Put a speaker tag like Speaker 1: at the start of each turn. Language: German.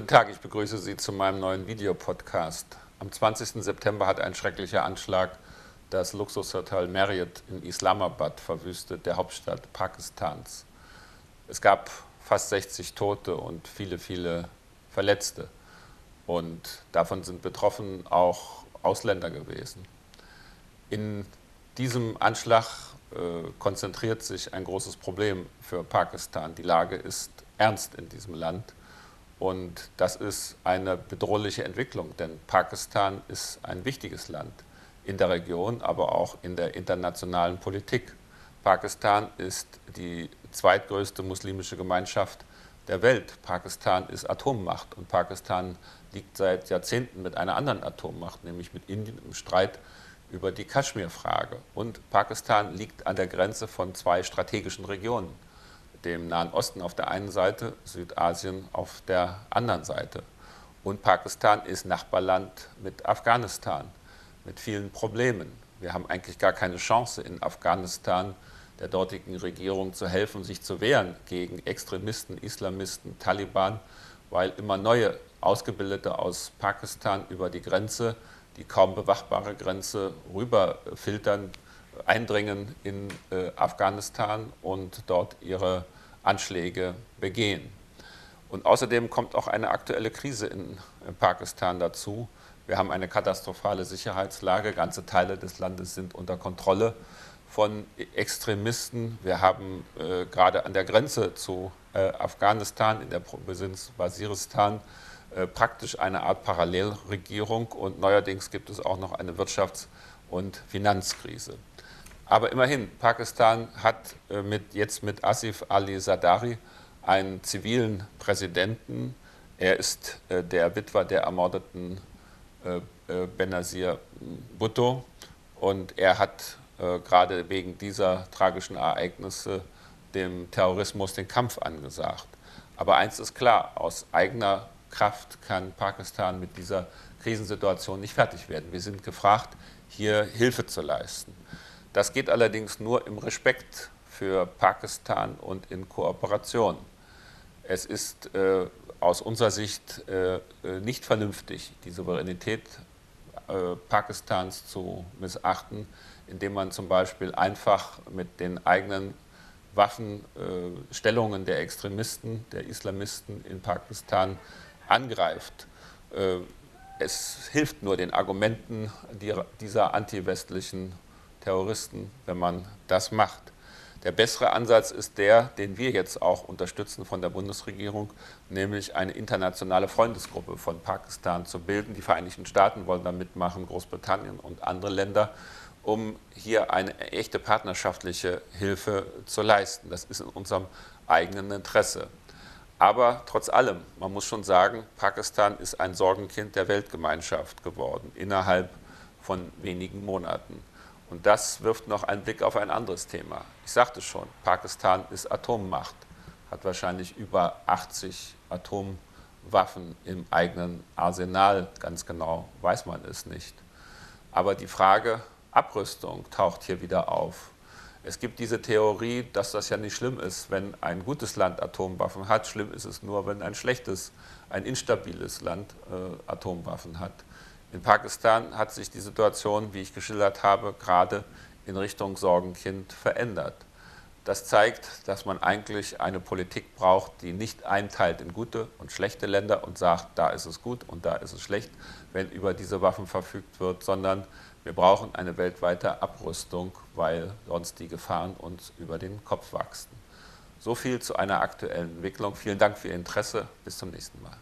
Speaker 1: Tag, ich begrüße Sie zu meinem neuen Videopodcast. Am 20. September hat ein schrecklicher Anschlag das Luxushotel Marriott in Islamabad verwüstet, der Hauptstadt Pakistans. Es gab fast 60 Tote und viele, viele Verletzte. Und davon sind betroffen auch Ausländer gewesen. In diesem Anschlag äh, konzentriert sich ein großes Problem für Pakistan. Die Lage ist ernst in diesem Land. Und das ist eine bedrohliche Entwicklung, denn Pakistan ist ein wichtiges Land in der Region, aber auch in der internationalen Politik. Pakistan ist die zweitgrößte muslimische Gemeinschaft der Welt. Pakistan ist Atommacht und Pakistan liegt seit Jahrzehnten mit einer anderen Atommacht, nämlich mit Indien im Streit über die Kaschmir-Frage. Und Pakistan liegt an der Grenze von zwei strategischen Regionen, dem Nahen Osten auf der einen Seite, Südasien auf der anderen Seite. Und Pakistan ist Nachbarland mit Afghanistan, mit vielen Problemen. Wir haben eigentlich gar keine Chance in Afghanistan der dortigen Regierung zu helfen, sich zu wehren gegen Extremisten, Islamisten, Taliban, weil immer neue Ausgebildete aus Pakistan über die Grenze, die kaum bewachbare Grenze, rüberfiltern, eindringen in äh, Afghanistan und dort ihre Anschläge begehen. Und außerdem kommt auch eine aktuelle Krise in, Pakistan dazu. Wir haben eine katastrophale Sicherheitslage. Ganze Teile des Landes sind unter Kontrolle von Extremisten. Wir haben äh, gerade an der Grenze zu äh, Afghanistan, in der Provinz Waziristan, äh, praktisch eine Art Parallelregierung und neuerdings gibt es auch noch eine Wirtschafts- und Finanzkrise. Aber immerhin, Pakistan hat äh, mit, jetzt mit Asif Ali Zardari einen zivilen Präsidenten. Er ist äh, der Witwer der ermordeten äh, Benazir Bhutto und er hat gerade wegen dieser tragischen Ereignisse dem Terrorismus den Kampf angesagt. Aber eins ist klar, aus eigener Kraft kann Pakistan mit dieser Krisensituation nicht fertig werden. Wir sind gefragt, hier Hilfe zu leisten. Das geht allerdings nur im Respekt für Pakistan und in Kooperation. Es ist äh, aus unserer Sicht äh, äh, nicht vernünftig, die Souveränität äh, Pakistans zu missachten, indem man zum Beispiel einfach mit den eigenen Waffenstellungen der Extremisten, der Islamisten in Pakistan angreift. Es hilft nur den Argumenten dieser antiwestlichen Terroristen, wenn man das macht. Der bessere Ansatz ist der, den wir jetzt auch unterstützen von der Bundesregierung, nämlich eine internationale Freundesgruppe von Pakistan zu bilden. Die Vereinigten Staaten wollen da mitmachen, Großbritannien und andere Länder, um hier eine echte partnerschaftliche Hilfe zu leisten. Das ist in unserem eigenen Interesse. Aber trotz allem, man muss schon sagen, Pakistan ist ein Sorgenkind der Weltgemeinschaft geworden innerhalb von wenigen Monaten. Und das wirft noch einen Blick auf ein anderes Thema. Ich sagte schon, Pakistan ist Atommacht, hat wahrscheinlich über 80 Atomwaffen im eigenen Arsenal. Ganz genau weiß man es nicht. Aber die Frage Abrüstung taucht hier wieder auf. Es gibt diese Theorie, dass das ja nicht schlimm ist, wenn ein gutes Land Atomwaffen hat. Schlimm ist es nur, wenn ein schlechtes, ein instabiles Land äh, Atomwaffen hat. In Pakistan hat sich die Situation, wie ich geschildert habe, gerade in Richtung Sorgenkind verändert. Das zeigt, dass man eigentlich eine Politik braucht, die nicht einteilt in gute und schlechte Länder und sagt, da ist es gut und da ist es schlecht, wenn über diese Waffen verfügt wird, sondern wir brauchen eine weltweite Abrüstung, weil sonst die Gefahren uns über den Kopf wachsen. So viel zu einer aktuellen Entwicklung. Vielen Dank für Ihr Interesse. Bis zum nächsten Mal.